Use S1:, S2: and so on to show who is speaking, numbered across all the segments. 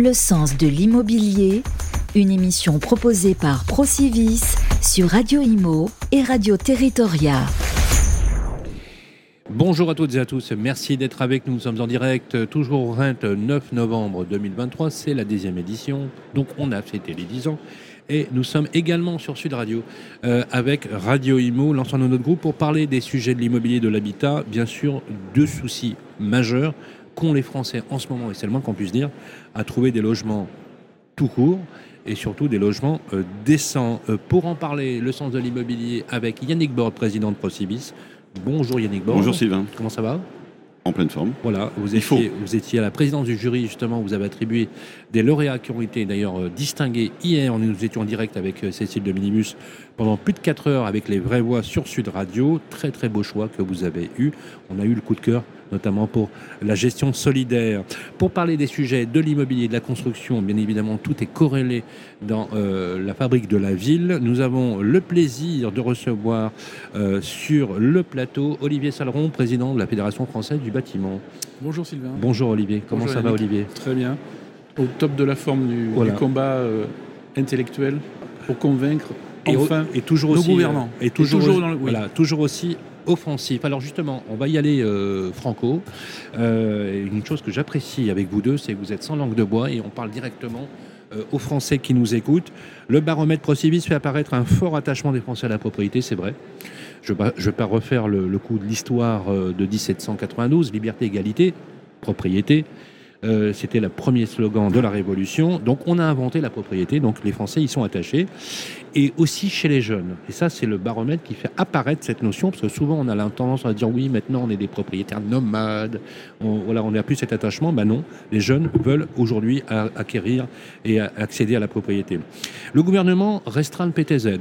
S1: Le sens de l'immobilier, une émission proposée par Procivis sur Radio Imo et Radio Territoria.
S2: Bonjour à toutes et à tous, merci d'être avec nous. Nous sommes en direct toujours au 29 novembre 2023, c'est la deuxième édition, donc on a fêté les 10 ans. Et nous sommes également sur Sud Radio euh, avec Radio Imo, l'ensemble de notre groupe, pour parler des sujets de l'immobilier et de l'habitat. Bien sûr, deux soucis majeurs qu'ont les Français en ce moment, et c'est le moins qu'on puisse dire, à trouver des logements tout court et surtout des logements euh, décents. Euh, pour en parler, le sens de l'immobilier avec Yannick Bord, président de Procibis. Bonjour Yannick Bord.
S3: Bonjour Sylvain.
S2: Comment ça va?
S3: En pleine forme.
S2: Voilà, vous étiez, vous étiez à la présidence du jury, justement, vous avez attribué des lauréats qui ont été d'ailleurs euh, distingués hier. Nous étions en direct avec Cécile de Minimus pendant plus de 4 heures avec les vraies voix sur Sud Radio. Très très beau choix que vous avez eu. On a eu le coup de cœur notamment pour la gestion solidaire. Pour parler des sujets de l'immobilier, de la construction, bien évidemment, tout est corrélé dans euh, la fabrique de la ville. Nous avons le plaisir de recevoir euh, sur le plateau Olivier Saleron, président de la Fédération française du bâtiment.
S4: Bonjour Sylvain.
S2: Bonjour Olivier. Comment ça va Olivier?
S4: Très bien. Au top de la forme du, combat euh, intellectuel pour convaincre enfin
S2: et, toujours
S4: nos
S2: aussi,
S4: gouvernants.
S2: Et toujours, voilà, toujours aussi offensif. Alors justement, on va y aller euh, franco. Euh, une chose que j'apprécie avec vous deux, c'est que vous êtes sans langue de bois et on parle directement euh, aux Français qui nous écoutent. Le baromètre Procivis fait apparaître un fort attachement des Français à la propriété, c'est vrai. Je ne vais pas refaire le, le coup de l'histoire de 1792, liberté, égalité, propriété. Euh, c'était le premier slogan de la Révolution. Donc on a inventé la propriété, donc les Français y sont attachés. Et aussi chez les jeunes. Et ça, c'est le baromètre qui fait apparaître cette notion, parce que souvent on a la tendance à dire oui, maintenant on est des propriétaires nomades, on, voilà, on n'a plus cet attachement. Ben non, les jeunes veulent aujourd'hui acquérir et accéder à la propriété. Le gouvernement restreint le PTZ.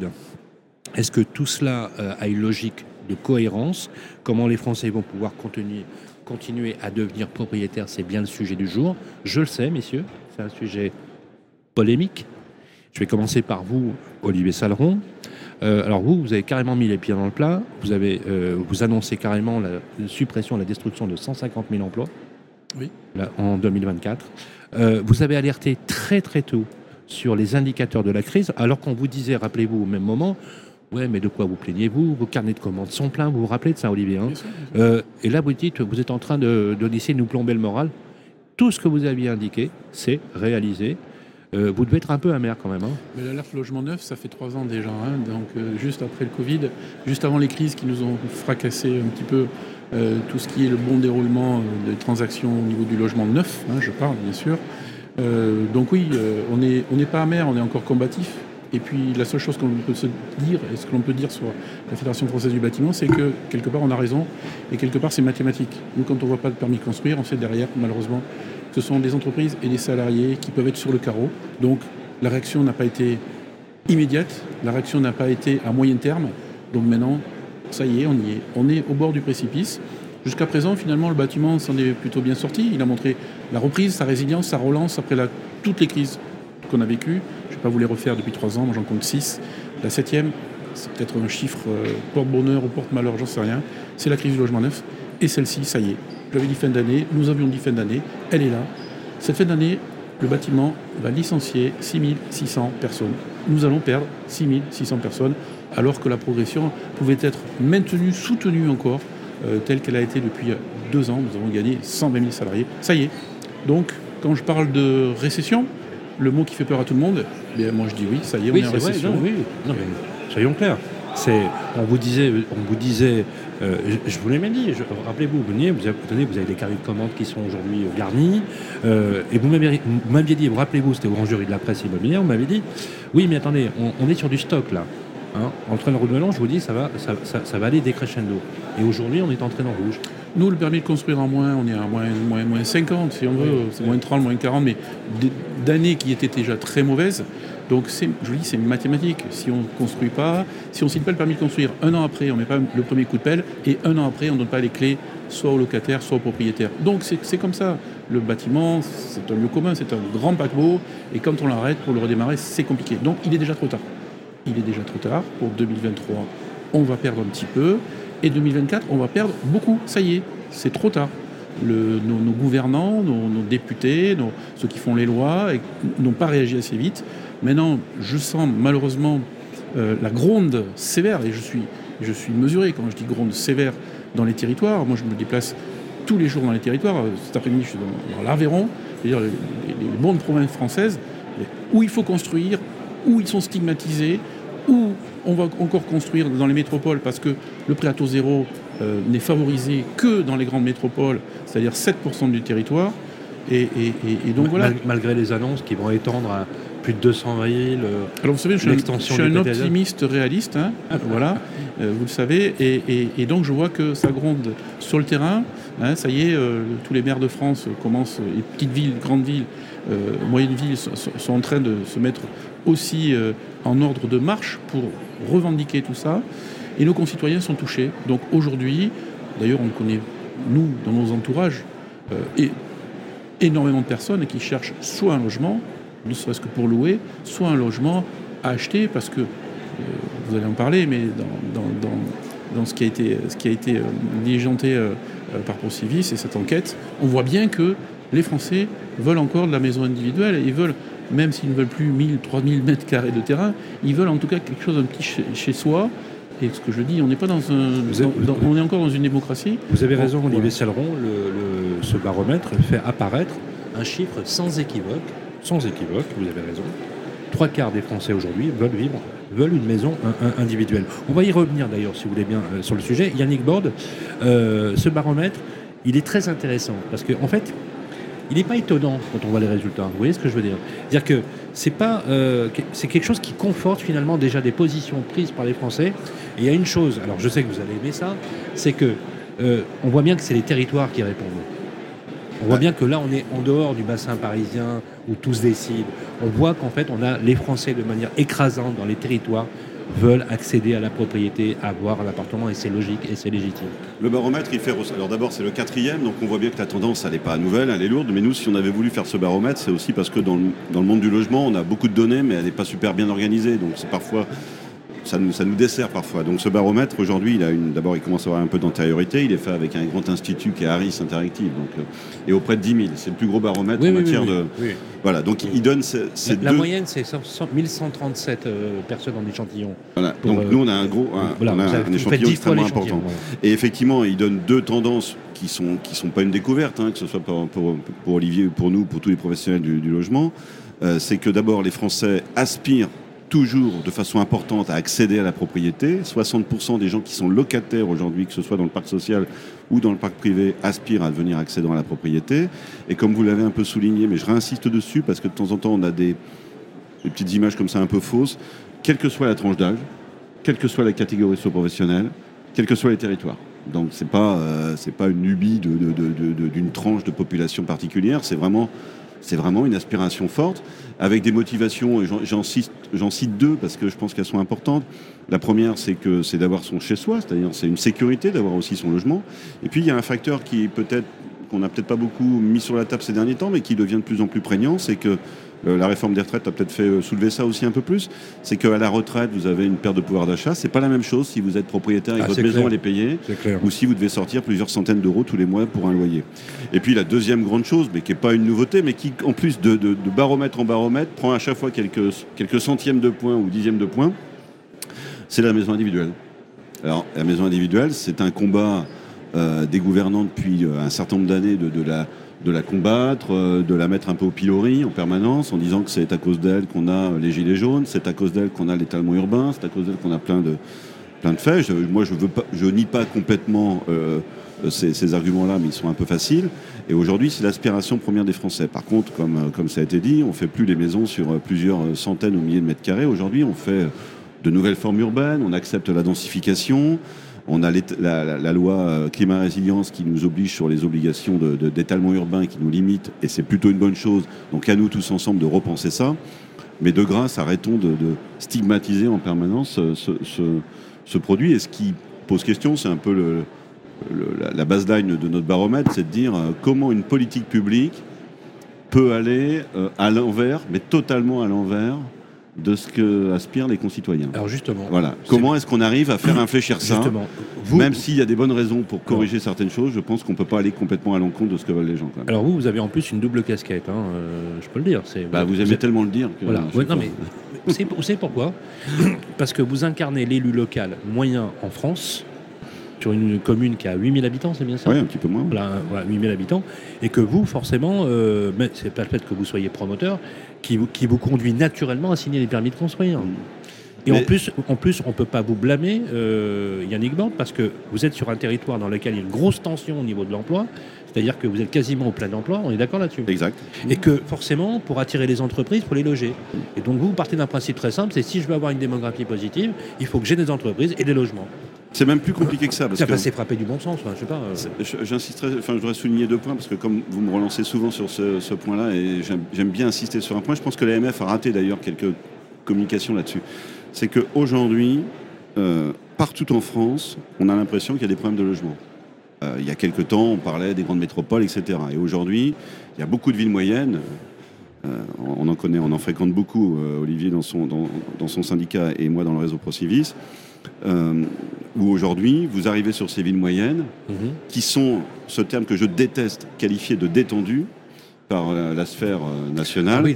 S2: Est-ce que tout cela euh, a une logique de cohérence? Comment les Français vont pouvoir contenir continuer à devenir propriétaire, c'est bien le sujet du jour. Je le sais, messieurs, c'est un sujet polémique. Je vais commencer par vous, Olivier Saleron. Euh, alors vous, vous avez carrément mis les pieds dans le plat. Vous avez, euh, vous annoncez carrément la, suppression, la destruction de 150 000 emplois.
S4: Oui.
S2: en 2024. Euh, vous avez alerté très très tôt sur les indicateurs de la crise, alors qu'on vous disait, rappelez-vous au même moment, Ouais, mais de quoi vous plaignez-vous? Vos carnets de commandes sont pleins, vous vous rappelez de ça, Olivier hein? Euh, Et là, vous dites, vous êtes en train de, de, nous plomber le moral. Tout ce que vous aviez indiqué, c'est réalisé. Euh, vous devez être un peu amer quand même. Hein?
S4: Mais l'alerte logement neuf, ça fait trois ans déjà. Hein. donc, euh, juste après le Covid, juste avant les crises qui nous ont fracassé un petit peu tout ce qui est le bon déroulement des transactions au niveau du logement neuf, je parle bien sûr. donc, oui, on n'est on pas amer, on est encore combatif. Et puis la seule chose qu'on peut se dire, et ce que l'on peut dire sur la Fédération française du bâtiment, c'est que quelque part on a raison, et quelque part c'est mathématique. Nous, quand on ne voit pas de permis de construire, on sait derrière, malheureusement, ce sont des entreprises et des salariés qui peuvent être sur le carreau. Donc la réaction n'a pas été immédiate, la réaction n'a pas été à moyen terme. Donc maintenant, ça y est, on y est. On est au bord du précipice. Jusqu'à présent, finalement, le bâtiment s'en est plutôt bien sorti. Il a montré la reprise, sa résilience, sa relance après toutes les crises qu'on a vécues. Pas refaire depuis trois ans, moi j'en compte six. La septième, c'est peut-être un chiffre euh, porte-bonheur ou porte-malheur, j'en sais rien. C'est la crise du logement neuf. Et celle-ci, ça y est. J'avais dit fin d'année, nous avions dit fin d'année, elle est là. Cette fin d'année, le bâtiment va licencier 6600 personnes. Nous allons perdre 6600 personnes, alors que la progression pouvait être maintenue, soutenue encore, euh, telle qu'elle a été depuis deux ans. Nous avons gagné 120 000 salariés. Ça y est. Donc, quand je parle de récession, le mot qui fait peur à tout le monde, bien, moi je dis oui, ça y est, on est en récession.
S2: oui, soyons clairs. On vous disait, on vous disait euh, je, vous l'ai même dit, rappelez-vous, vous veniez, vous avez, vous avez des carrés de commandes qui sont aujourd'hui garnis, euh, et vous m'aviez dit, vous rappelez-vous, c'était au grand jury de la presse immobilière, vous m'avez dit, oui, mais attendez, on, est sur du stock là. Hein. en train de renouvellement, je vous dis, ça va, ça, ça, va aller décrescendo. Et aujourd'hui, on est entré dans rouge.
S4: Nous, le permis de construire en moins, on est à moins, moins, moins 50, si on veut, c'est moins 30, moins 40, mais d'années qui étaient déjà très mauvaises. Donc, je vous dis, c'est mathématique. Si on ne construit pas, si on ne signe pas le permis de construire, un an après, on ne met pas le premier coup de pelle, et un an après, on ne donne pas les clés soit au locataire, soit au propriétaire. Donc, c'est comme ça. Le bâtiment, c'est un lieu commun, c'est un grand paquebot, et quand on l'arrête, pour le redémarrer, c'est compliqué. Donc, il est déjà trop tard. Il est déjà trop tard. Pour 2023, on va perdre un petit peu. Et 2024, on va perdre beaucoup. Ça y est, c'est trop tard. nos, gouvernants, nos, députés, ceux qui font les lois, n'ont pas réagi assez vite. Maintenant, je sens malheureusement euh, la gronde sévère, et je suis, je suis mesuré quand je dis gronde sévère dans les territoires. Moi, je me déplace tous les jours dans les territoires. Cet après-midi, je suis dans, l'Aveyron, c'est-à-dire les, les, bonnes provinces françaises, où il faut construire, où ils sont stigmatisés, où on va encore construire dans les métropoles parce que le prêt à taux zéro euh, n'est favorisé que dans les grandes métropoles, c'est-à-dire 7% du territoire. Et, donc voilà.
S2: Malgré les annonces qui vont étendre à plus de 200 villes.
S4: Euh, Alors vous savez, je suis un, optimiste réaliste, hein, voilà, euh, vous le savez, et, donc je vois que ça gronde sur le terrain. Hein, ça y est, tous les maires de France commencent, les petites villes, grandes villes, moyennes villes, sont, en train de se mettre aussi en ordre de marche pour revendiquer tout ça. Et nos concitoyens sont touchés. Donc aujourd'hui, d'ailleurs, on connaît, nous, dans nos entourages, euh, et énormément de personnes qui cherchent soit un logement, ne serait-ce que pour louer, soit un logement à acheter, parce que, euh, vous allez en parler, mais dans, ce qui a été, euh, diligenté par Procivis et cette enquête, on voit bien que les Français veulent encore de la maison individuelle ils veulent, même s'ils ne veulent plus 1000, 3000 mètres carrés de terrain, ils veulent en tout cas quelque chose un petit chez soi et ce que je dis, on n'est pas dans un. on est encore dans une démocratie.
S2: Vous avez raison, Olivier Saleron, le, ce baromètre fait apparaître un chiffre sans équivoque, sans équivoque, vous avez raison. Trois quarts des Français aujourd'hui veulent vivre, veulent une maison individuelle. On va y revenir d'ailleurs, si vous voulez bien, euh, sur le sujet. Yannick Borde, euh, ce baromètre, il est très intéressant parce qu'en en fait, il n'est pas étonnant quand on voit les résultats. Vous voyez ce que je veux dire? C'est-à-dire que c'est pas, euh, c'est quelque chose qui conforte finalement déjà des positions prises par les Français. Et il y a une chose, alors je sais que vous allez aimer ça, c'est que euh, on voit bien que c'est les territoires qui répondent. On voit bien que là, on est en dehors du bassin parisien où tout se décide. On voit qu'en fait, on a les Français de manière écrasante dans les territoires veulent accéder à la propriété, avoir un appartement, et c'est logique et c'est légitime.
S3: Le baromètre, il fait. Alors d'abord, c'est le quatrième, donc on voit bien que la tendance, elle n'est pas nouvelle, elle est lourde, mais nous, si on avait voulu faire ce baromètre, c'est aussi parce que dans dans le monde du logement, on a beaucoup de données, mais elle n'est pas super bien organisée, donc c'est parfois ça nous, ça nous dessert parfois. Donc ce baromètre, aujourd'hui, il a une, d'abord, il commence à avoir un peu d'antériorité. Il est fait avec un grand institut qui est Harris Interactive, donc, euh, et auprès de 10 000. C'est le plus gros baromètre en matière de. Voilà, donc il donne ces,
S2: la, la moyenne, c'est 1137 euh, personnes en échantillon.
S3: Voilà. donc nous, on a un gros, un, on a un échantillon extrêmement important. Et effectivement, il donne deux tendances qui sont qui sont pas une découverte, hein, que ce soit pour, pour, pour, Olivier ou pour nous, pour tous les professionnels du, logement. Euh, c'est que d'abord, les Français aspirent toujours de façon importante à accéder à la propriété. 60% des gens qui sont locataires aujourd'hui, que ce soit dans le parc social ou dans le parc privé, aspirent à devenir accédant à la propriété. Et comme vous l'avez un peu souligné, mais je réinsiste dessus parce que de temps en temps on a des, petites images comme ça un peu fausses, quelle que soit la tranche d'âge, quelle que soit la catégorie socio-professionnelle, quels que soient les territoires. Donc c'est pas euh, pas une lubie d'une tranche de population particulière, c'est vraiment c'est vraiment une aspiration forte, avec des motivations, et j'en cite, deux parce que je pense qu'elles sont importantes. La première, c'est que c'est d'avoir son chez-soi, c'est-à-dire c'est une sécurité d'avoir aussi son logement. Et puis il y a un facteur qui peut-être qu'on n'a peut-être pas beaucoup mis sur la table ces derniers temps, mais qui devient de plus en plus prégnant, c'est que la réforme des retraites a peut-être fait euh, soulever ça aussi un peu plus. C'est qu'à la retraite, vous avez une perte de pouvoir d'achat. C'est pas la même chose si vous êtes propriétaire et que ah, votre maison elle est payée, ou si vous devez sortir plusieurs centaines d'euros tous les mois pour un loyer. Et puis la deuxième grande chose, mais qui n'est pas une nouveauté, mais qui en plus de, baromètre en baromètre prend à chaque fois quelques, quelques centièmes de points ou dixièmes de points, c'est la maison individuelle. Alors la maison individuelle, c'est un combat euh, des gouvernants depuis un certain nombre d'années de, de la de la combattre, euh, de la mettre un peu au pilori en permanence, en disant que c'est à cause d'elle qu'on a les gilets jaunes, c'est à cause d'elle qu'on a l'étalement urbain, c'est à cause d'elle qu'on a plein de, plein de faits. moi, je veux pas, je nie pas complètement euh, ces, arguments-là, mais ils sont un peu faciles. Et aujourd'hui, c'est l'aspiration première des Français. Par contre, comme, euh, comme ça a été dit, on fait plus les maisons sur plusieurs centaines ou milliers de mètres carrés. Aujourd'hui, on fait de nouvelles formes urbaines, on accepte la densification. On a la, loi euh, climat résilience qui nous oblige sur les obligations d'étalement urbain qui nous limite, et c'est plutôt une bonne chose. Donc à nous tous ensemble de repenser ça. Mais de grâce, arrêtons de, stigmatiser en permanence ce, produit. Et ce qui pose question, c'est un peu le, la baseline de notre baromètre, c'est de dire euh, comment une politique publique peut aller euh, à l'envers, mais totalement à l'envers de ce que aspirent les concitoyens.
S2: Alors justement.
S3: Voilà. Comment est-ce qu'on arrive à faire infléchir ça justement, Même s'il y a des bonnes raisons pour corriger certaines choses, je pense qu'on ne peut pas aller complètement à l'encontre de ce que veulent les gens.
S2: Alors vous, vous avez en plus une double casquette, hein, euh, je peux le dire.
S3: Bah, vous aimez tellement le dire
S2: que. Voilà. non, mais vous savez pourquoi Parce que vous incarnez l'élu local moyen en France sur une commune qui a 8000 habitants, c'est bien ça
S3: Oui, un petit peu moins.
S2: Voilà, 8000 habitants. Et que vous, forcément, euh, c'est pas le fait que vous soyez promoteur qui vous, qui vous conduit naturellement à signer les permis de construire. Et en, plus, en plus, on ne peut pas vous blâmer, euh, Yannick Band, parce que vous êtes sur un territoire dans lequel il y a une grosse tension au niveau de l'emploi. C'est-à-dire que vous êtes quasiment au plein emploi, on est d'accord là-dessus
S3: Exact.
S2: Et que forcément, pour attirer les entreprises, il faut les loger. Et donc vous, vous partez d'un principe très simple, c'est si je veux avoir une démographie positive, il faut que j'ai des entreprises et des logements.
S3: C'est même plus compliqué que ça.
S2: Parce ça, c'est frappé du bon sens, je sais pas.
S3: Euh. J'insisterai, enfin, je voudrais souligner deux points, parce que comme vous me relancez souvent sur ce, point-là, et j'aime bien insister sur un point, je pense que l'AMF a raté d'ailleurs quelques communications là-dessus. C'est qu'aujourd'hui, euh, partout en France, on a l'impression qu'il y a des problèmes de logement. Euh, il y a quelques temps, on parlait des grandes métropoles, etc. Et aujourd'hui, il y a beaucoup de villes moyennes. Euh, on en connaît, on en fréquente beaucoup, euh, Olivier dans son, dans, son syndicat et moi dans le réseau ProCivis, où aujourd'hui, vous arrivez sur ces villes moyennes, mhm. qui sont, ce terme que je déteste, qualifié de détendu par la, sphère nationale,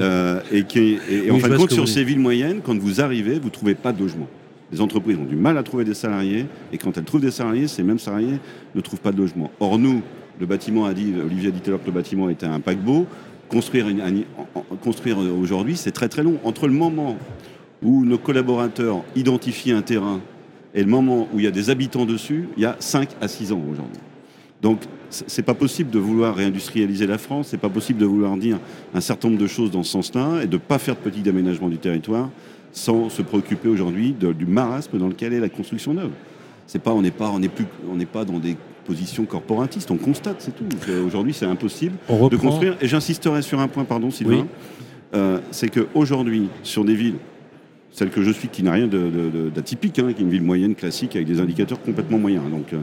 S3: ah et qui en fin de compte, sur ces villes moyennes, quand vous arrivez, vous ne trouvez pas de logement les entreprises ont du mal à trouver des salariés, et quand elles trouvent des salariés, ces mêmes salariés ne trouvent pas de logement. Or, nous, le bâtiment a dit, Olivier a dit tout à l'heure que le bâtiment était un paquebot. Construire, construire aujourd'hui, c'est très très long. Entre le moment où nos collaborateurs identifient un terrain et le moment où il y a des habitants dessus, il y a 5 à 6 ans aujourd'hui. Donc, c'est pas possible de vouloir réindustrialiser la France, c'est pas possible de vouloir dire un certain nombre de choses dans ce sens-là et de ne pas faire de petits aménagements du territoire sans se préoccuper aujourd'hui du marasme dans lequel est la construction neuve. C'est pas, on n'est pas, on n'est plus, on n'est pas dans des positions corporatistes. On constate, c'est tout. Aujourd'hui, c'est impossible de construire. Et j'insisterai sur un point, pardon, Sylvain. Euh, c'est qu'aujourd'hui, sur des villes, celle que je suis, qui n'a rien d'atypique, hein, qui est une ville moyenne classique avec des indicateurs complètement moyens. Donc, euh,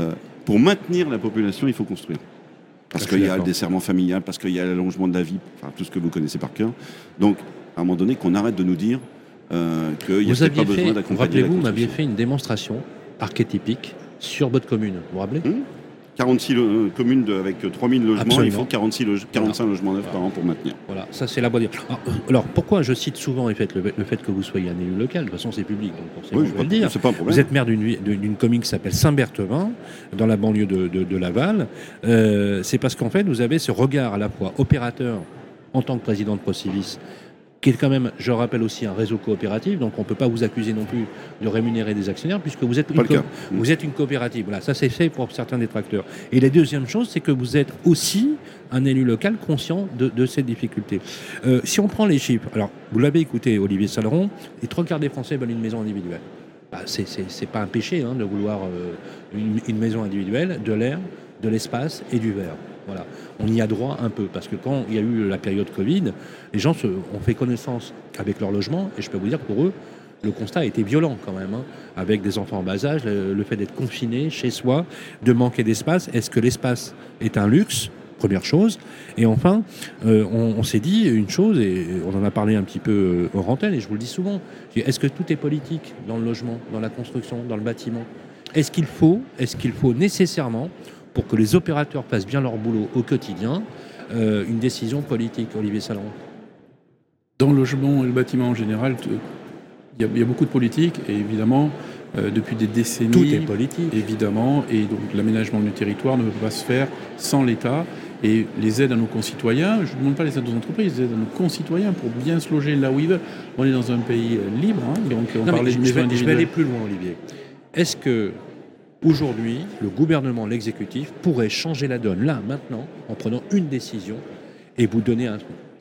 S3: euh, pour maintenir la population, il faut construire. Parce qu'il y a le desserrement familial, parce qu'il y a l'allongement de la vie, enfin, tout ce que vous connaissez par cœur. Donc, à un moment donné, qu'on arrête de nous dire
S2: euh, qu'il n'y a pas besoin d'accompagner Rappelez-vous, vous m'aviez fait une démonstration archétypique sur votre commune, vous vous rappelez?
S3: 46 hmm euh, communes avec 3000 logements, il faut 46 45 logements neufs par an pour maintenir.
S2: Voilà, ça c'est la bonne. Alors, alors, pourquoi je cite souvent le fait, le, fait que vous soyez un élu local? De toute façon, c'est public, donc forcément, oui, je peux le dire.
S3: Pas
S2: vous êtes maire d'une commune qui s'appelle Saint-Berthevin, dans la banlieue de, de, Laval. Euh, c'est parce qu'en fait, vous avez ce regard à la fois opérateur en tant que président de Procivis qui est quand même, je rappelle aussi, un réseau coopératif. Donc on ne peut pas vous accuser non plus de rémunérer des actionnaires puisque vous êtes, une, vous êtes une coopérative. Voilà, ça c'est fait pour certains détracteurs. Et la deuxième chose, c'est que vous êtes aussi un élu local conscient de, cette difficulté. Euh, si on prend les chiffres, alors vous l'avez écouté, Olivier Saleron, les trois quarts des Français veulent une maison individuelle. Bah, c'est pas un péché hein, de vouloir euh, une, une maison individuelle, de l'air, de l'espace et du verre. On y a droit un peu, parce que quand il y a eu la période Covid, les gens ont fait connaissance avec leur logement, et je peux vous dire que pour eux, le constat a été violent quand même, hein. avec des enfants en bas âge, le, fait d'être confiné chez soi, de manquer d'espace. Est-ce que l'espace est un luxe? Première chose. Et enfin, euh, on, s'est dit une chose, et on en a parlé un petit peu hors antenne, et je vous le dis souvent, est-ce que tout est politique dans le logement, dans la construction, dans le bâtiment? Est-ce qu'il faut, est-ce qu'il faut nécessairement pour que les opérateurs fassent bien leur boulot au quotidien, euh, une décision politique, Olivier Salon
S4: Dans le logement et le bâtiment en général, il y, a beaucoup de politique et évidemment, euh, depuis des décennies.
S2: Tout est politique.
S4: Évidemment, et donc l'aménagement du territoire ne peut pas se faire sans l'État. Et les aides à nos concitoyens, je ne demande pas les aides aux entreprises, les aides à nos concitoyens pour bien se loger là où ils veulent. On est dans un pays euh, libre, hein, donc on
S2: parlait de je, je vais aller plus loin, Olivier. Est-ce que Aujourd'hui, le gouvernement, l'exécutif, pourrait changer la donne là, maintenant, en prenant une décision et vous donner un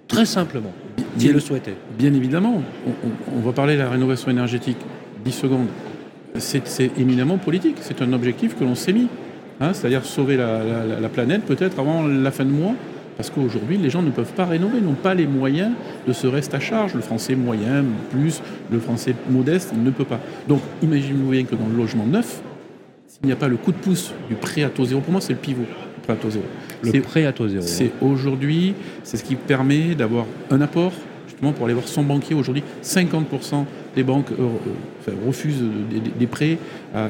S2: très simplement, s'il le souhaitait.
S4: Bien évidemment, on, va parler de la rénovation énergétique. 10 secondes. C'est éminemment politique. C'est un objectif que l'on s'est mis. Hein, c'est-à-dire sauver la, planète peut-être avant la fin de mois. Parce qu'aujourd'hui, les gens ne peuvent pas rénover, n'ont pas les moyens de ce reste à charge. Le français moyen, plus le français modeste, il ne peut pas. Donc, imaginez-vous bien que dans le logement neuf, il n'y a pas le coup de pouce du prêt à taux zéro, pour moi c'est le pivot, le prêt à taux zéro.
S2: Le prêt à taux zéro.
S4: C'est aujourd'hui, c'est ce qui permet d'avoir un apport, justement pour aller voir son banquier. Aujourd'hui, 50% des banques refusent des, prêts à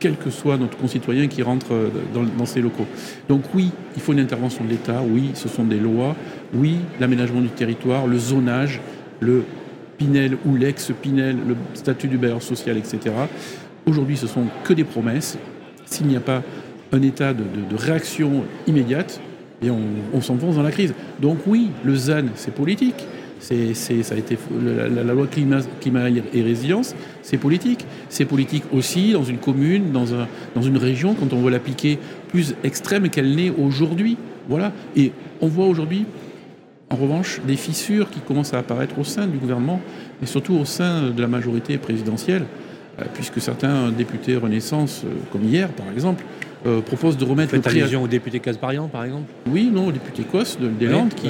S4: quel que soit notre concitoyen qui rentre dans, ces locaux. Donc oui, il faut une intervention de l'État, oui, ce sont des lois, oui, l'aménagement du territoire, le zonage, le Pinel ou l'ex-Pinel, le statut du bailleur social, etc. Aujourd'hui, ce sont que des promesses. S'il n'y a pas un état de, réaction immédiate, et on, s'enfonce dans la crise. Donc oui, le ZAN, c'est politique. Ça a été la, loi climat, et résilience, c'est politique. C'est politique aussi dans une commune, dans, un, dans une région, quand on veut l'appliquer plus extrême qu'elle n'est aujourd'hui. Voilà. Et on voit aujourd'hui en revanche, des fissures qui commencent à apparaître au sein du gouvernement, et surtout au sein de la majorité présidentielle, puisque certains députés Renaissance, euh, comme hier par exemple, euh, proposent de remettre
S2: Faites le prix allusion au député Casparian, par exemple
S4: Oui, non, au député Cos des Landes, qui,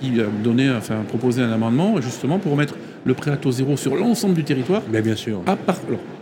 S4: qui, a donné, enfin, proposé un amendement justement pour remettre le prêt à taux zéro sur l'ensemble du territoire.
S2: Mais bien sûr.
S4: À part,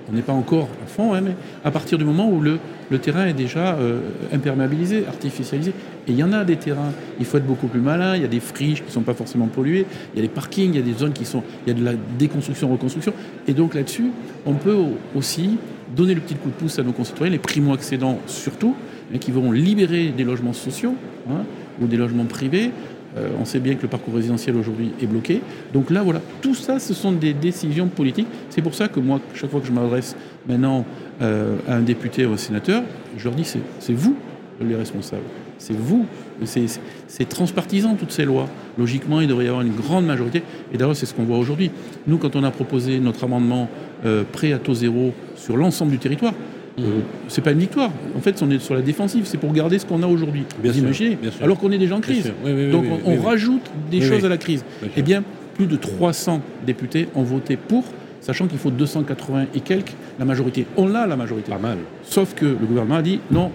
S4: on n'est pas encore à fond, hein, mais à partir du moment où le, le terrain est déjà euh, imperméabilisé, artificialisé. Et il y en a des terrains, il faut être beaucoup plus malin, il y a des friches qui ne sont pas forcément polluées, il y a des parkings, il y a des zones qui sont... Il y a de la déconstruction, reconstruction. Et donc là-dessus, on peut aussi donner le petit coup de pouce à nos concitoyens, les primo-accédants surtout, hein, qui vont libérer des logements sociaux hein, ou des logements privés euh, on sait bien que le parcours résidentiel aujourd'hui est bloqué. Donc là, voilà, tout ça, ce sont des décisions politiques. C'est pour ça que moi, chaque fois que je m'adresse maintenant euh, à un député ou un sénateur, je leur dis c'est vous les responsables. C'est vous. C'est transpartisan toutes ces lois. Logiquement, il devrait y avoir une grande majorité. Et d'ailleurs, c'est ce qu'on voit aujourd'hui. Nous, quand on a proposé notre amendement euh, prêt à taux zéro sur l'ensemble du territoire, euh, c'est pas une victoire. En fait, on est sur la défensive, c'est pour garder ce qu'on a aujourd'hui. Vous imaginez Alors qu'on est déjà en crise. Donc on, rajoute des choses à la crise. Eh bien, plus de 300 députés ont voté pour, sachant qu'il faut 280 et quelques. La majorité, on l'a la majorité.
S2: Pas mal.
S4: Sauf que le gouvernement a dit non,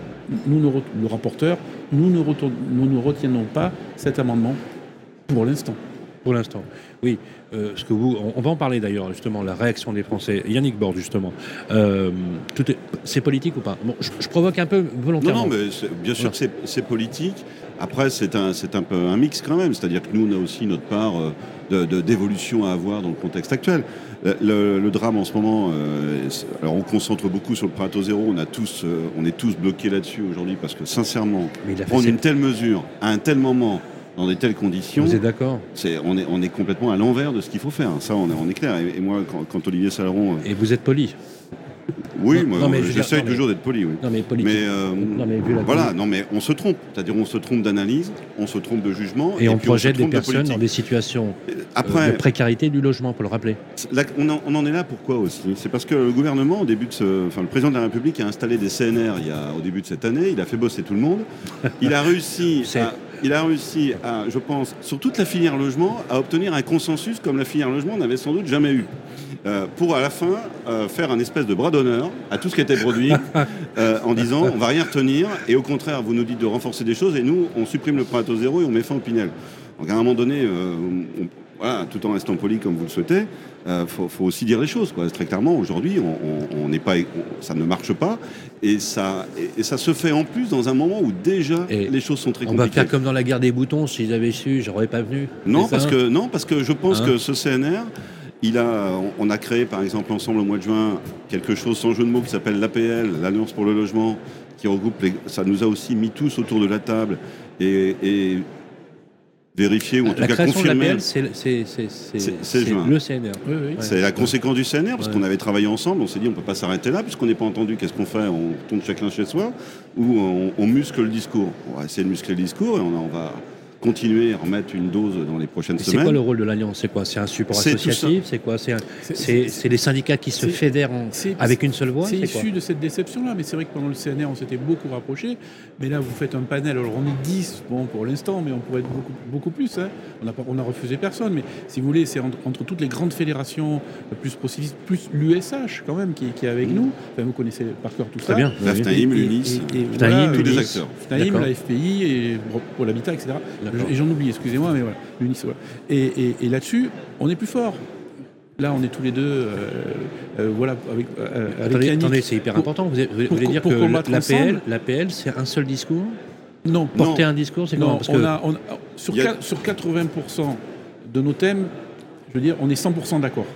S4: nous, le rapporteur, nous ne, nous ne retiendrons pas cet amendement pour l'instant.
S2: Pour l'instant, oui. Euh, ce que vous, on, va en parler d'ailleurs, justement, la réaction des Français. Yannick Bord, justement. Euh, c'est politique ou pas? Je, provoque un peu volontairement.
S3: Non, non mais bien sûr que c'est politique. Après, c'est un, un peu un mix quand même. C'est-à-dire que nous, on a aussi notre part euh, d'évolution à avoir dans le contexte actuel. Le, drame en ce moment, alors on concentre beaucoup sur le Prato zéro, on, a tous, on est tous bloqués là-dessus aujourd'hui parce que sincèrement, prendre une telle mesure à un tel moment, dans des telles conditions.
S2: Vous êtes d'accord
S3: on, est, on est complètement à l'envers de ce qu'il faut faire. Ça, on est, on est clair. Et, moi, quand, Olivier Salaron.
S2: Euh, et vous êtes poli
S3: oui, moi, j'essaye toujours d'être poli. Oui.
S2: Non, mais politique.
S3: Mais, euh, voilà, non, mais on se trompe. C'est-à-dire, on se trompe d'analyse, on se trompe de jugement.
S2: Et, on projette des personnes dans des situations Après, de précarité du logement, pour le rappeler.
S3: on, en, est là pourquoi aussi? C'est parce que le gouvernement, au début de ce, enfin, le président de la République a installé des CNR il y a, au début de cette année. Il a fait bosser tout le monde. Il a réussi à il a réussi, à, je pense, sur toute la filière logement, à obtenir un consensus comme la filière logement n'avait sans doute jamais eu. Euh, pour à la fin euh, faire un espèce de bras d'honneur à tout ce qui était produit euh, en disant on va rien retenir et au contraire vous nous dites de renforcer des choses et nous on supprime le prêt à zéro et on met fin au Pinel. Donc à un moment donné, on, voilà, tout en restant poli comme vous le souhaitez, il euh, faut, aussi dire les choses. Quoi. Très clairement, aujourd'hui, on, n'est pas, ça ne marche pas. Et ça, et, ça se fait en plus dans un moment où déjà les choses sont très compliquées.
S2: On va faire comme dans la guerre des boutons. S'ils avaient su, j'aurais pas venu.
S3: Non, parce que, non, parce que je pense hein que ce CNR, il a, on a créé par exemple ensemble au mois de juin quelque chose sans jeu de mots qui s'appelle l'APL, l'Alliance pour le logement, qui regroupe les, ça nous a aussi mis tous autour de la table et, et vérifier ou en tout cas confirmer.
S2: C'est le CNR.
S3: C'est la conséquence du CNR parce qu'on avait travaillé ensemble. On s'est dit on peut pas s'arrêter là puisqu'on n'est pas entendu. Qu'est-ce qu'on fait? On tourne chacun chez soi ou on, muscle le discours. On va essayer de muscler le discours et on, on va continuer à remettre une dose dans les prochaines semaines.
S2: C'est quoi le rôle de l'Alliance? C'est quoi? C'est un support associatif? C'est quoi? C'est les syndicats qui se fédèrent avec une seule voix?
S4: C'est issu de cette déception-là, mais c'est vrai que pendant le CNR, on s'était beaucoup rapprochés. Mais là, vous faites un panel. Alors, on est 10 bon, pour l'instant, mais on pourrait être beaucoup, beaucoup plus. Hein. On n'a on a refusé personne. Mais si vous voulez, c'est entre, toutes les grandes fédérations, plus plus l'USH quand même, qui, est avec mmh. nous. Enfin, vous connaissez par cœur tout
S2: Très ça. Bien.
S3: La FNAIM, l'UNIS, tous les acteurs.
S4: FNAIM, la FPI, et pour l'habitat, etc et j'en oublie, excusez-moi, mais voilà, Et, et, là-dessus, on est plus fort. Là, on est tous les deux, euh, euh, voilà, avec, euh,
S2: attendez, c'est hyper important. Vous, voulez dire que l'APL, l'APL, c'est un seul discours?
S4: Non.
S2: Porter un discours, c'est
S4: comment? Parce on a, sur, sur 80% de nos thèmes, je veux dire, on est 100% d'accord.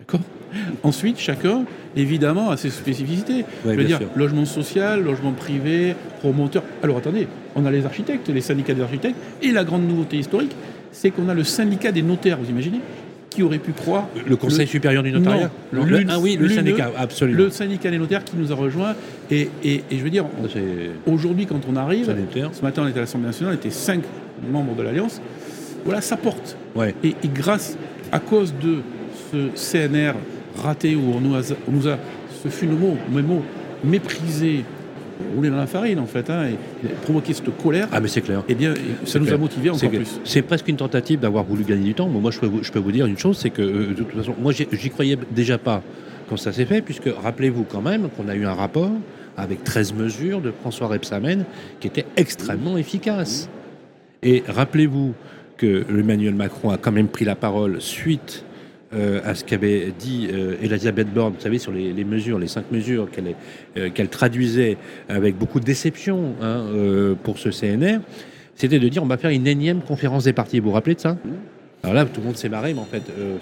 S4: D'accord Ensuite, chacun, évidemment, a ses spécificités. je veux dire, logement social, logement privé, promoteur. Alors attendez, on a les architectes, les syndicats des architectes, et la grande nouveauté historique, c'est qu'on a le syndicat des notaires, vous imaginez qui aurait pu croire
S2: Le Conseil supérieur du notariat
S4: le, Ah oui, le syndicat, absolument. Le syndicat des notaires qui nous a rejoints. Et, et, je veux dire, aujourd'hui, quand on arrive, ce matin, on était à l'Assemblée nationale, on était cinq membres de l'Alliance. Voilà, ça porte. Et, grâce, à cause de ce CNR raté où on nous a, on nous a ce fut le mot, le mot, méprisé, rouler dans la farine en fait, hein, et, provoquer cette colère.
S2: Ah mais c'est clair.
S4: Eh bien, ça nous a motivé encore plus.
S2: C'est presque une tentative d'avoir voulu gagner du temps. moi, je peux, vous, je peux vous dire une chose, c'est que euh, de toute façon, moi, j'y croyais déjà pas quand ça s'est fait, puisque rappelez-vous quand même qu'on a eu un rapport avec 13 mesures de François Rebsamen qui était extrêmement efficace. Et rappelez-vous que Emmanuel Macron a quand même pris la parole suite euh, à ce qu'avait dit euh, Elisabeth Borne, vous savez, sur les, mesures, les cinq mesures qu'elle euh, qu'elle traduisait avec beaucoup de déception hein, pour ce CNR, c'était de dire on va faire une énième conférence des partis. Vous vous rappelez de ça? Alors là, tout le monde s'est marré, mais en fait, euh,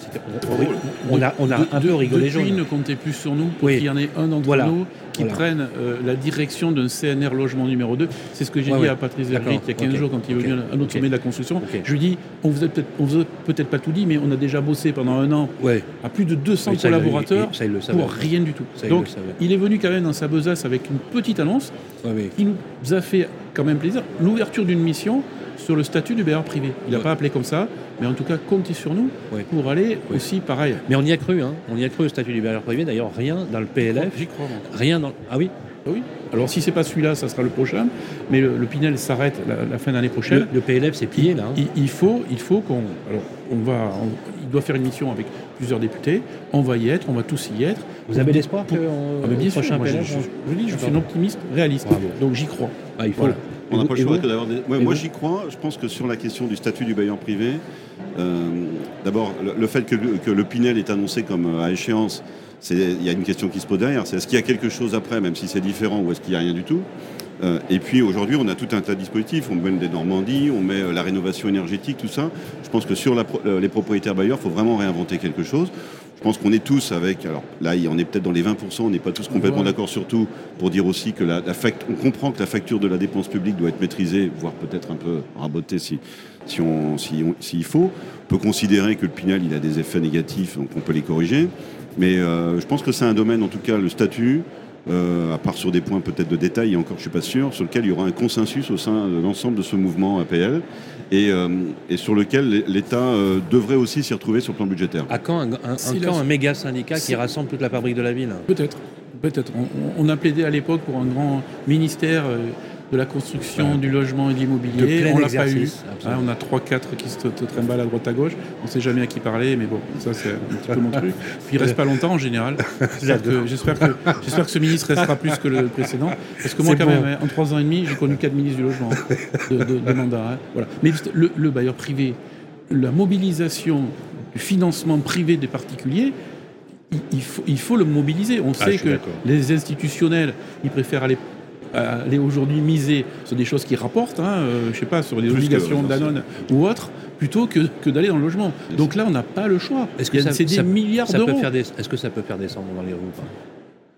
S2: on, a, on a un peu rigolé
S4: depuis, ne comptez plus sur nous pour qu'il y en ait un d'entre nous qui prenne euh, la direction d'un CNR logement numéro 2. C'est ce que j'ai dit à Patrice Hervic il y a 15 jours quand il est venu à notre sommet de la construction. Je lui dis, on vous a peut-être peut pas tout dit, mais on a déjà bossé pendant un an à plus de 200 collaborateurs pour rien du tout. Donc, il est venu quand même dans sa besace avec une petite annonce qui nous a fait quand même plaisir. L'ouverture d'une mission sur le statut du bailleur privé. Il n'a pas appelé comme ça, mais en tout cas, comptez sur nous pour aller aussi pareil.
S2: Mais on y a cru, hein. on y a cru au statut du bailleur privé. D'ailleurs, rien dans le PLF.
S4: J'y crois.
S2: Rien dans. Ah oui
S4: ah oui. Alors si c'est pas celui-là, ça sera le prochain. Mais le, Pinel s'arrête la, fin d'année prochaine.
S2: Le, PLF c'est plié là.
S4: Hein. Il, faut, il faut qu'on. Alors on va. il doit faire une mission avec plusieurs députés. On va y être. On va tous y être.
S2: Vous avez l'espoir que
S4: ah, bien prochain PLF, je, je, je, suis un optimiste réaliste. Donc j'y crois.
S3: Ah, il faut. On n'a pas le choix d'avoir des... moi, j'y crois. Je pense que sur la question du statut du bailleur privé, euh, d'abord, le, fait que, le Pinel est annoncé comme euh, à échéance, il y a une question qui se pose derrière. C'est est-ce qu'il y a quelque chose après, même si c'est différent, ou est-ce qu'il n'y a rien du tout? Euh, et puis aujourd'hui, on a tout un tas de dispositifs. On met des Normandies, on met la rénovation énergétique, tout ça. Je pense que sur les propriétaires bailleurs, il faut vraiment réinventer quelque chose. Je pense qu'on est tous avec, alors là, on est peut-être dans les 20%, on n'est pas tous complètement d'accord sur tout, pour dire aussi que la, on comprend que la facture de la dépense publique doit être maîtrisée, voire peut-être un peu rabotée si, si on, s'il faut. On peut considérer que le Pinel, il a des effets négatifs, donc on peut les corriger. Mais euh, je pense que c'est un domaine, en tout cas, le statut, euh, à part sur des points peut-être de détail, et encore je ne suis pas sûr, sur lequel il y aura un consensus au sein de l'ensemble de ce mouvement APL. Euh, et, sur lequel l'État euh, devrait aussi s'y retrouver sur le plan budgétaire.
S2: À quand un, un, méga syndicat qui rassemble toute la fabrique de la ville?
S4: Peut-être. Peut-être. On, a plaidé à l'époque pour un grand ministère euh, de la construction, du logement et de l'immobilier. On l'a pas eu. Hein, on a 3-4 qui se trimballent à droite à gauche. On ne sait jamais à qui parler, mais bon, ça c'est un petit peu mon truc. Puis il reste pas longtemps en général. J'espère que, que, ce ministre restera plus que le précédent. Parce que moi, quand même, hein, en 3 ans et demi, j'ai connu 4 ministres du logement de, mandat. Hein. voilà. Mais le, bailleur privé, la mobilisation du financement privé des particuliers, il, faut, il faut, le mobiliser. On ah, sait que les institutionnels, ils préfèrent aller aller aujourd'hui miser sur des choses qui rapportent, hein, euh, je sais pas, sur des obligations Danone ou autres, plutôt que, que d'aller dans le logement. Donc là, on n'a pas le choix. Est-ce que c'est des milliards d'euros
S2: Est-ce que ça peut faire descendre dans les rues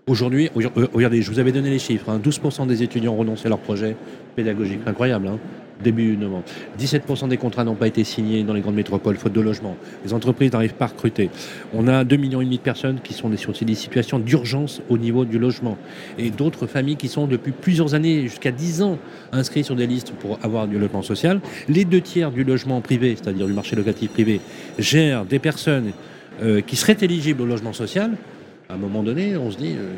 S2: Aujourd'hui, euh, regardez, je vous avais donné les chiffres. 12% hein. des étudiants ont renoncé à leur projet pédagogique. Incroyable. Hein début novembre. 17% des contrats n'ont pas été signés dans les grandes métropoles, faute de logement. Les entreprises n'arrivent pas à recruter. On a 2,5 millions de personnes qui sont sur des situations d'urgence au niveau du logement. Et d'autres familles qui sont depuis plusieurs années, jusqu'à 10 ans, inscrites sur des listes pour avoir du logement social. Les deux tiers du logement privé, c'est-à-dire du marché locatif privé, gèrent des personnes euh, qui seraient éligibles au logement social. À un moment donné, on se dit, euh,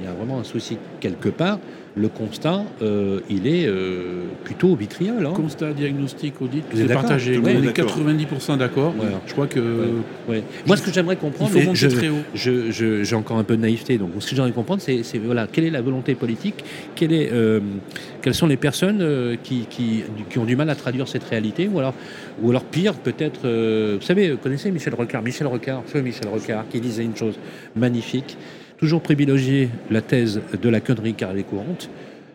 S2: il y, a vraiment un souci quelque part le constat, euh, il est euh, plutôt vitriol. Hein.
S4: Constat, diagnostic, audit, c'est partagé. on est 90% d'accord. Je crois que.
S2: Moi, ce que j'aimerais comprendre,
S4: il faut monter très haut.
S2: j'ai encore un peu de naïveté, donc ce que j'aimerais comprendre, c'est voilà, quelle est la volonté politique, quelle est, euh, quelles sont les personnes qui, qui, qui, ont du mal à traduire cette réalité, ou alors, ou alors pire, peut-être. vous savez, vous connaissez Michel Rocard, Michel Rocard, feu Michel Rocard, qui disait une chose magnifique toujours privilégier la thèse de la connerie car elle est courante,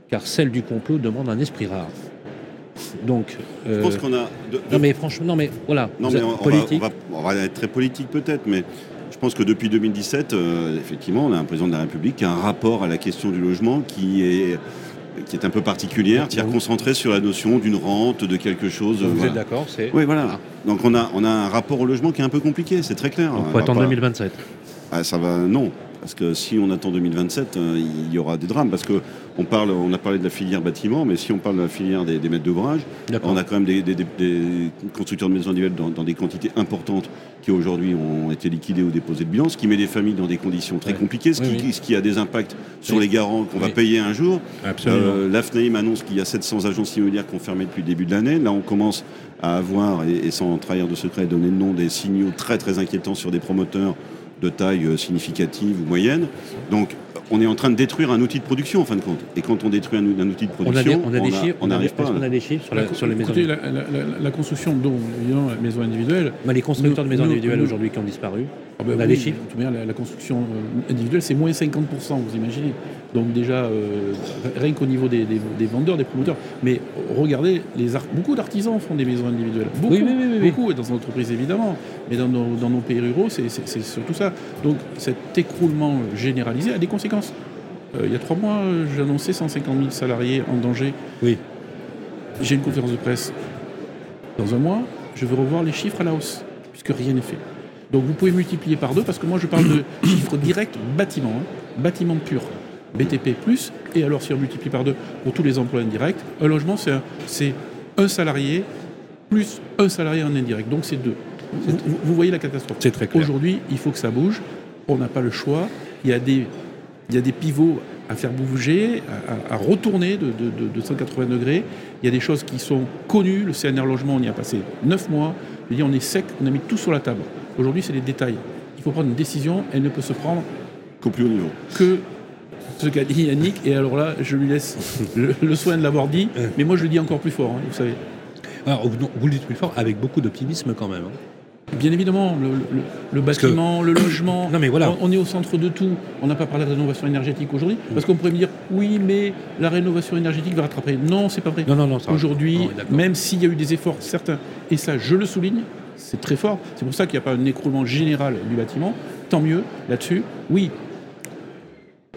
S2: car celle du complot demande un esprit rare. Donc,
S3: je pense qu'on a.
S2: Non mais franchement, non mais voilà.
S3: Non mais on, politique. On, va, être très politique peut-être, mais je pense que depuis 2017, effectivement, on a un président de la République qui a un rapport à la question du logement qui est qui est un peu particulière, qui est concentrée sur la notion d'une rente, de quelque chose.
S2: vous êtes d'accord
S3: Oui, voilà. Ah. Donc on a, on a un rapport au logement qui est un peu compliqué, c'est très clair.
S2: On peut attendre 2027.
S3: Ah, ça va, non. Parce que si on attend 2027, euh, il y aura des drames. Parce que on, parle, on a parlé de la filière bâtiment, mais si on parle de la filière des, maîtres d'ouvrage, on a quand même des, constructeurs de maisons individuelles dans, des quantités importantes qui aujourd'hui ont été liquidées ou déposées de bilan, ce qui met les familles dans des conditions très compliquées, ce, qui, a des impacts sur les garants qu'on va payer un jour. Euh, L'AFNAIM annonce qu'il y a 700 agences immobilières qui ont fermé depuis le début de l'année. Là, on commence à avoir, et, et sans trahir de secret, donner le nom des signaux très très inquiétants sur des promoteurs de taille euh, significative ou moyenne. Donc on est en train de détruire un outil de production en fin de compte. Et quand on détruit un, outil de production,
S2: on a des, chiffres, on n'arrive pas. On a des chiffres sur, les maisons.
S4: La, la, construction, dont évidemment la maison individuelle.
S2: les constructeurs de maisons individuelles aujourd'hui qui ont disparu.
S4: Ah ben on a des chiffres. la, construction euh, individuelle, c'est moins 50%, vous imaginez. Donc déjà, euh, rien qu'au niveau des, vendeurs, des promoteurs. Mais regardez, les beaucoup d'artisans font des maisons individuelles. Beaucoup, oui, oui, beaucoup, et dans nos entreprises évidemment. Mais dans nos, dans nos pays ruraux, c'est surtout ça. Donc cet écroulement généralisé a des conséquences. Euh, il y a trois mois, annoncé 150 000 salariés en danger.
S2: Oui.
S4: J'ai une conférence de presse dans un mois. Je veux revoir les chiffres à la hausse, puisque rien n'est fait. Donc vous pouvez multiplier par deux, parce que moi je parle de chiffres directs bâtiment, hein. bâtiment pur. BTP plus, et alors si on multiplie par deux pour tous les emplois indirects, un logement c'est un, salarié plus un salarié en indirect, donc c'est deux. Vous, voyez la catastrophe.
S2: C'est très clair.
S4: Aujourd'hui, il faut que ça bouge. On n'a pas le choix. Il y a des, il y a des pivots à faire bouger, à, retourner de, de, 180 degrés. Il y a des choses qui sont connues. Le CNR Logement, on y a passé 9 mois. Je on est sec, on a mis tout sur la table. Aujourd'hui, c'est les détails. Il faut prendre une décision. Elle ne peut se prendre
S3: qu'au plus haut niveau.
S4: Que ce qu'a dit Yannick. Et alors là, je lui laisse le, soin de l'avoir dit. Mais moi, je le dis encore plus fort, hein, vous savez.
S2: Alors, vous le dites plus fort, avec beaucoup d'optimisme quand même. Hein.
S4: Bien évidemment, le, bâtiment, le logement,
S2: non mais voilà.
S4: on, est au centre de tout. On n'a pas parlé de rénovation énergétique aujourd'hui, mm. parce qu'on pourrait me dire, oui, mais la rénovation énergétique va rattraper. Non, c'est pas vrai.
S2: Non, non, non.
S4: Aujourd'hui, même s'il y a eu des efforts certains, et ça, je le souligne, c'est très fort. C'est pour ça qu'il n'y a pas un écroulement général du bâtiment. Tant mieux là-dessus. Oui,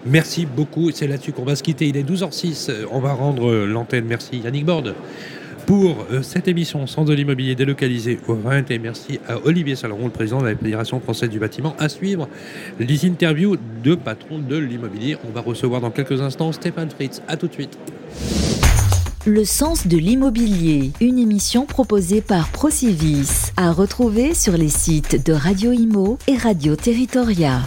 S2: Merci beaucoup. C'est là-dessus qu'on va se quitter. Il est 12h06. On va rendre l'antenne. Merci Yannick Borde pour euh, cette émission Sans de l'immobilier délocalisé au 20. Et merci à Olivier Saleron, le président de la Fédération française du bâtiment, à suivre les interviews de patrons de l'immobilier. On va recevoir dans quelques instants Stéphane Fritz. À tout de suite.
S1: Le sens de l'immobilier, une émission proposée par Procivis, à retrouver sur les sites de Radio Imo et Radio Territoria.